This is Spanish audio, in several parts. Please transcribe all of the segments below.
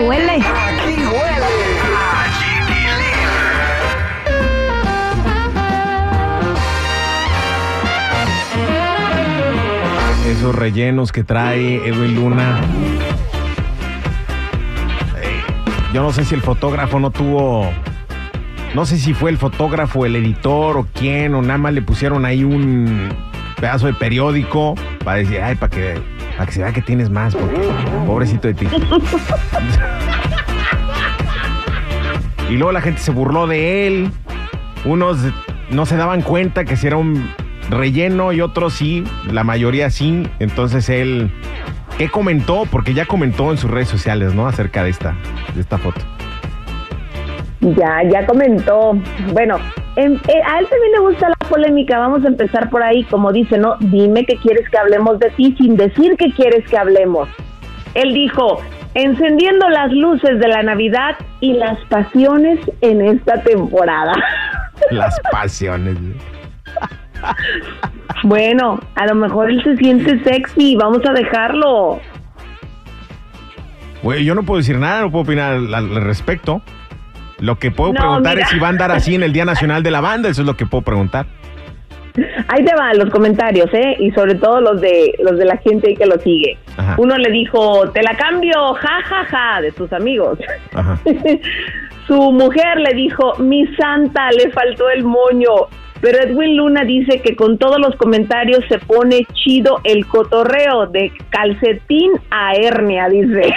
Huele. Aquí huele Esos rellenos que trae Edwin Luna. Yo no sé si el fotógrafo no tuvo. No sé si fue el fotógrafo, el editor o quién, o nada más le pusieron ahí un pedazo de periódico para decir, ay, para que, para que se vea que tienes más, porque pobrecito de ti. y luego la gente se burló de él. Unos no se daban cuenta que si era un relleno y otros sí, la mayoría sí. Entonces él, ¿qué comentó? Porque ya comentó en sus redes sociales, ¿no? Acerca de esta, de esta foto. Ya, ya comentó. Bueno, em- eh, a él también le gusta la polémica. Vamos a empezar por ahí. Como dice, ¿no? Dime que quieres que hablemos de ti sin decir que quieres que hablemos. Él dijo, encendiendo las luces de la Navidad y las pasiones en esta temporada. Las pasiones. Bueno, a lo mejor él se siente sexy. Vamos a dejarlo. Güey, yo no puedo decir nada, no puedo opinar al, al respecto. Lo que puedo No, preguntar mira. es si va a andar así en el Día Nacional de la Banda, eso es lo que puedo preguntar. Ahí te van los comentarios, ¿eh? Y sobre todo los de los de la gente ahí que lo sigue. Ajá. Uno le dijo, te la cambio, ja, ja, ja, de sus amigos. Ajá. Su mujer le dijo, mi santa, le faltó el moño. Pero Edwin Luna dice que con todos los comentarios se pone chido el cotorreo de calcetín a hernia, dice.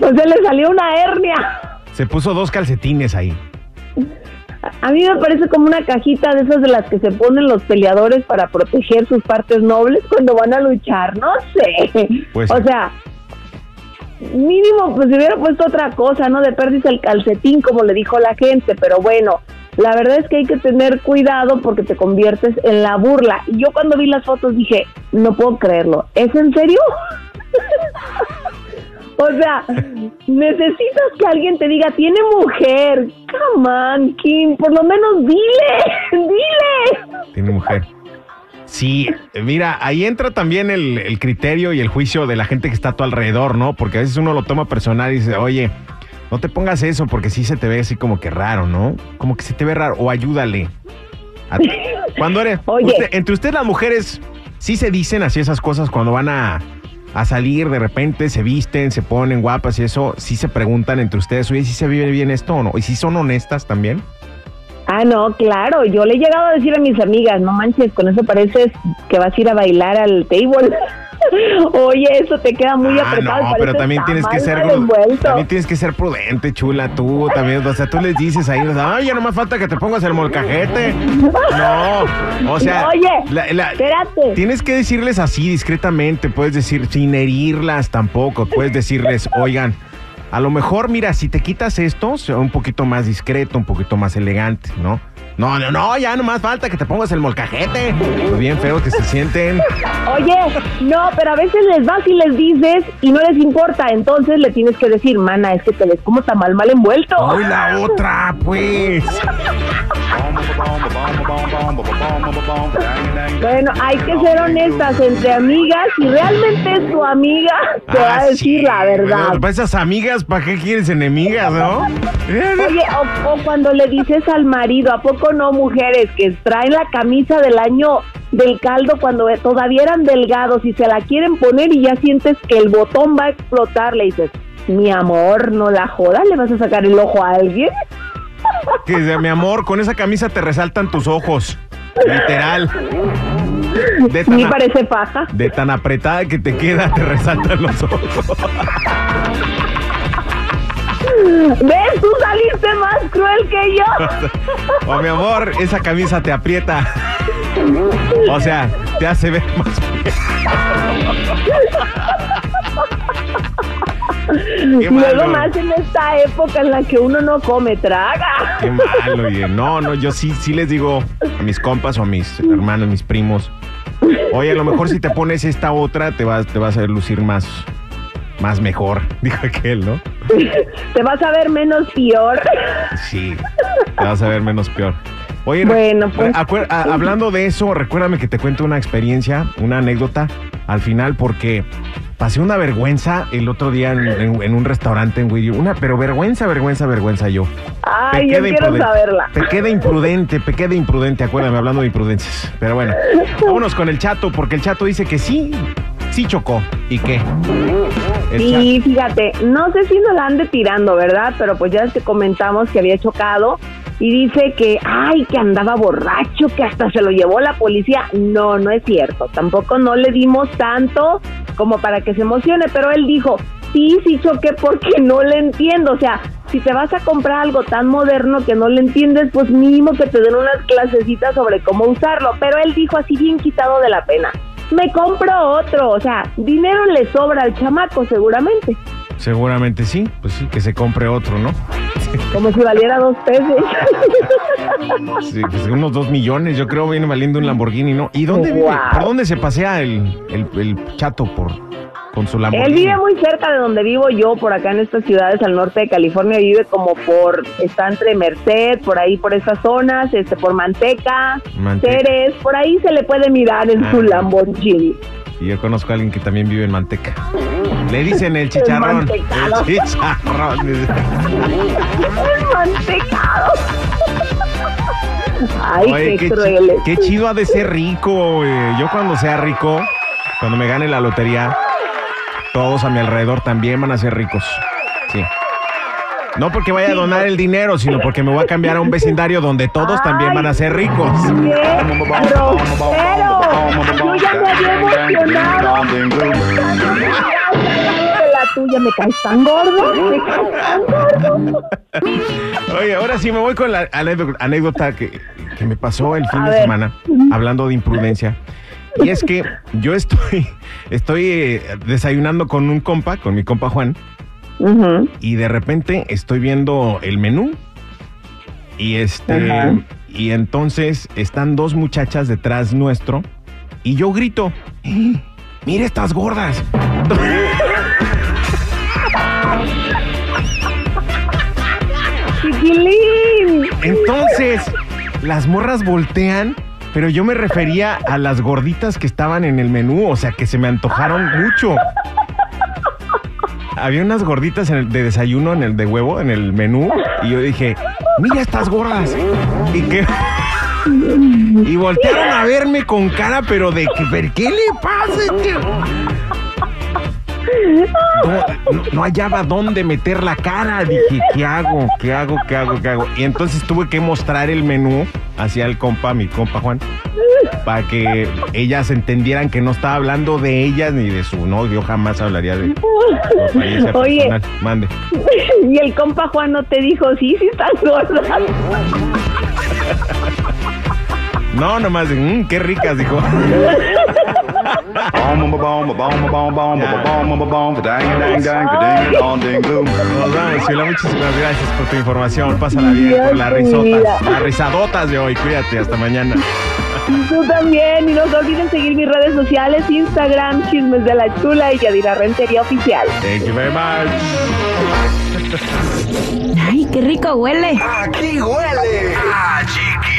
o sea, le salió una hernia. Se puso dos calcetines ahí. A mí me parece como una cajita de esas de las que se ponen los peleadores para proteger sus partes nobles cuando van a luchar, no sé. Pues o sea, mínimo pues se hubiera puesto otra cosa, ¿no? De pérdida el calcetín, como le dijo la gente, pero bueno, la verdad es que hay que tener cuidado porque te conviertes en la burla. Y yo cuando vi las fotos dije, no puedo creerlo, ¿es en serio? O sea, necesitas que alguien te diga, tiene mujer. Come on, Kim, por lo menos dile, dile. Tiene mujer. Sí, mira, ahí entra también el, el criterio y el juicio de la gente que está a tu alrededor, ¿no? Porque a veces uno lo toma personal y dice, oye, no te pongas eso porque sí se te ve así como que raro, ¿no? Como que se te ve raro, o ayúdale. A- Cuando eres, Oye. usted- entre ustedes las mujeres, sí se dicen así esas cosas cuando van a, a salir de repente, se visten, se ponen guapas y eso, sí se preguntan entre ustedes, oye, ¿sí se vive bien esto o no? ¿Y si son honestas también? Ah, no, claro, yo le he llegado a decir a mis amigas, no manches, con eso pareces que vas a ir a bailar al table. Oye, eso te queda muy Ah, apretado. no, pero también tienes que ser también tienes que ser prudente, chula, tú también, o sea, tú les dices ahí, ay, ya no más falta que te pongas el molcajete. No, o sea, Oye, la- la- espérate. tienes que decirles así discretamente, puedes decir sin herirlas tampoco, puedes decirles, "Oigan, a lo mejor mira, si te quitas esto, sea un poquito más discreto, un poquito más elegante, ¿no?" No, no, no, ya no más falta que te pongas el molcajete. Pues bien feo que se sienten. Oye, no, pero a veces les vas y les dices y no les importa, entonces le tienes que decir, mana, es que te ves como tamal mal envuelto. ¡Ay, la otra, pues! Bueno, hay que ser honestas entre amigas. Si realmente es tu amiga, te va a Ah, decir sí, la verdad. Para esas amigas, ¿para qué quieres enemigas, no? Oye, o, o cuando le dices al marido, ¿a poco no mujeres que traen la camisa del año del caldo cuando todavía eran delgados y se la quieren poner y ya sientes que el botón va a explotar? Le dices, mi amor, no la jodas, le vas a sacar el ojo a alguien. Que mi amor, con esa camisa te resaltan tus ojos. Literal. De tan, parece paja. de tan apretada que te queda, te resaltan los ojos. ¿Ves? Tú saliste más cruel que yo. Oh, mi amor, esa camisa te aprieta. O sea, te hace ver más Y luego más en esta época en la que uno no come, traga. Qué malo, oye. No, no, yo sí, sí les digo a mis compas o a mis hermanos, mis primos. Oye, a lo mejor si te pones esta otra, te vas, te vas a lucir más, más mejor, dijo aquel, ¿no? Te vas a ver menos peor. Sí, te vas a ver menos peor. Oye, Bueno, pues. a- hablando de eso, recuérdame que te cuento una experiencia, una anécdota al final, porque pasé una vergüenza el otro día en, en- en un restaurante en Whittier. Una, pero vergüenza, vergüenza, vergüenza yo. Ay, Pequé yo quiero imprudente. saberla. Pequé de imprudente, pequé de imprudente, acuérdame, hablando de imprudencias. Pero bueno, vámonos con el chato, porque el chato dice que sí, sí chocó. ¿Y qué? Sí, fíjate, no sé si nos la ande tirando, ¿verdad? Pero pues ya que comentamos que había chocado y dice que, ay, que andaba borracho, que hasta se lo llevó la policía. No, no es cierto. Tampoco no le dimos tanto como para que se emocione, pero él dijo, sí, sí choqué porque no le entiendo. O sea, si te vas a comprar algo tan moderno que no le entiendes, pues mínimo que te den unas clasecitas sobre cómo usarlo. Pero él dijo así bien quitado de la pena. Me compro otro, o sea, dinero le sobra al chamaco seguramente, Seguramente sí, pues sí, que se compre otro, ¿no? como si valiera dos pesos. Sí, pues unos dos millones, yo creo, viene valiendo un Lamborghini, ¿no? ¿Y dónde vive? Wow. ¿Por dónde se pasea el, el, el chato por, con su Él Lamborghini? vive muy cerca de donde vivo yo, por acá en estas ciudades al norte de California, vive como por, está entre Merced, por ahí por esas zonas, este, por Manteca, Manteca. Ceres, por ahí se le puede mirar en su Ah. Lamborghini. Y yo conozco a alguien que también vive en Manteca. Le dicen el chicharrón. mantecado. El chicharrón. ¡El mantecado! Ay, Oye, qué, qué, chi- qué chido ha de ser rico. eh. Yo cuando sea rico, cuando me gane la lotería, todos a mi alrededor también van a ser ricos. Sí. No porque vaya a donar el dinero, sino porque me voy a cambiar a un vecindario donde todos también van a ser ricos. ¡Qué! Yo ya me había emocionado. La tuya me caes tan gordo, me caes tan gordo. Oye, ahora sí me voy con la anécdota- anécdota que, que me pasó el fin A de ver. semana, hablando de imprudencia. Y es que yo estoy, estoy eh, desayunando con un compa, con mi compa Juan, y de repente estoy viendo el menú. Y este, y entonces están dos muchachas detrás nuestro, y yo grito: "¡Eh! ¡Mira estas gordas! Entonces, las morras voltean, pero yo me refería a las gorditas que estaban en el menú, o sea, que se me antojaron mucho. Había unas gorditas en el de desayuno, en el de huevo, en el menú, y yo dije, mira estas gordas. Y que... Y voltearon a verme con cara, pero de que, ¿pero qué le pasa? este? No, no- no hallaba dónde meter la cara. Dije, ¿qué hago? ¿Qué hago? ¿Qué hago? ¿Qué hago? Y entonces tuve que mostrar el menú hacia el compa, mi compa Juan, para que ellas entendieran que no estaba hablando de ellas ni de su novio. Yo jamás hablaría de su Oye. personal. Mande. Y el compa Juan no te dijo, sí, sí están gordas. No, nomás, de, "Mm, qué ricas, dijo. Sheila, muchísimas gracias por tu información. Pásala bien por las risotas, las risadotas de hoy. Cuídate, hasta mañana. Tú también. Y no se olviden seguir mis redes sociales, Instagram, Chismes de la Chula y Yadira Rentería Oficial. Thank you very much. Ay, qué rico huele. Aquí huele a chiquilín.